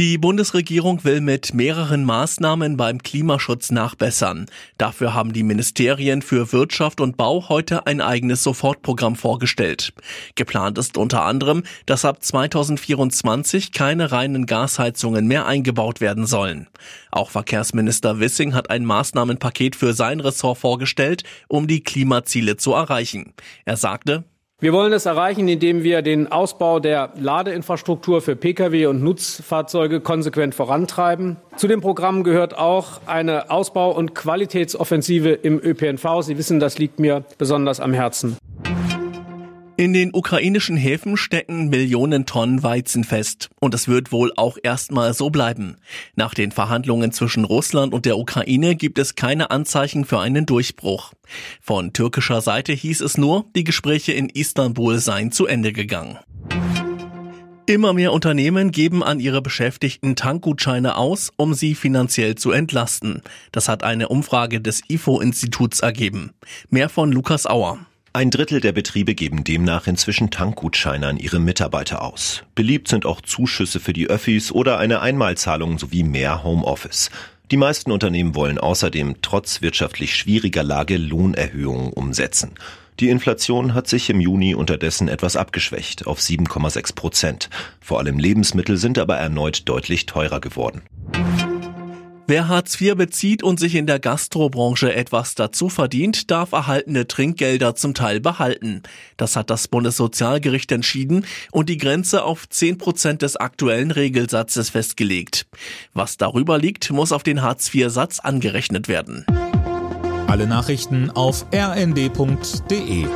Die Bundesregierung will mit mehreren Maßnahmen beim Klimaschutz nachbessern. Dafür haben die Ministerien für Wirtschaft und Bau heute ein eigenes Sofortprogramm vorgestellt. Geplant ist unter anderem, dass ab 2024 keine reinen Gasheizungen mehr eingebaut werden sollen. Auch Verkehrsminister Wissing hat ein Maßnahmenpaket für sein Ressort vorgestellt, um die Klimaziele zu erreichen. Er sagte, wir wollen es erreichen, indem wir den Ausbau der Ladeinfrastruktur für Pkw und Nutzfahrzeuge konsequent vorantreiben. Zu dem Programm gehört auch eine Ausbau- und Qualitätsoffensive im ÖPNV. Sie wissen, das liegt mir besonders am Herzen. In den ukrainischen Häfen stecken Millionen Tonnen Weizen fest. Und es wird wohl auch erstmal so bleiben. Nach den Verhandlungen zwischen Russland und der Ukraine gibt es keine Anzeichen für einen Durchbruch. Von türkischer Seite hieß es nur, die Gespräche in Istanbul seien zu Ende gegangen. Immer mehr Unternehmen geben an ihre Beschäftigten Tankgutscheine aus, um sie finanziell zu entlasten. Das hat eine Umfrage des IFO-Instituts ergeben. Mehr von Lukas Auer. Ein Drittel der Betriebe geben demnach inzwischen Tankgutscheine an ihre Mitarbeiter aus. Beliebt sind auch Zuschüsse für die Öffis oder eine Einmalzahlung sowie mehr Homeoffice. Die meisten Unternehmen wollen außerdem trotz wirtschaftlich schwieriger Lage Lohnerhöhungen umsetzen. Die Inflation hat sich im Juni unterdessen etwas abgeschwächt auf 7,6 Prozent. Vor allem Lebensmittel sind aber erneut deutlich teurer geworden. Wer Hartz IV bezieht und sich in der Gastrobranche etwas dazu verdient, darf erhaltene Trinkgelder zum Teil behalten. Das hat das Bundessozialgericht entschieden und die Grenze auf 10 Prozent des aktuellen Regelsatzes festgelegt. Was darüber liegt, muss auf den Hartz IV-Satz angerechnet werden. Alle Nachrichten auf rnd.de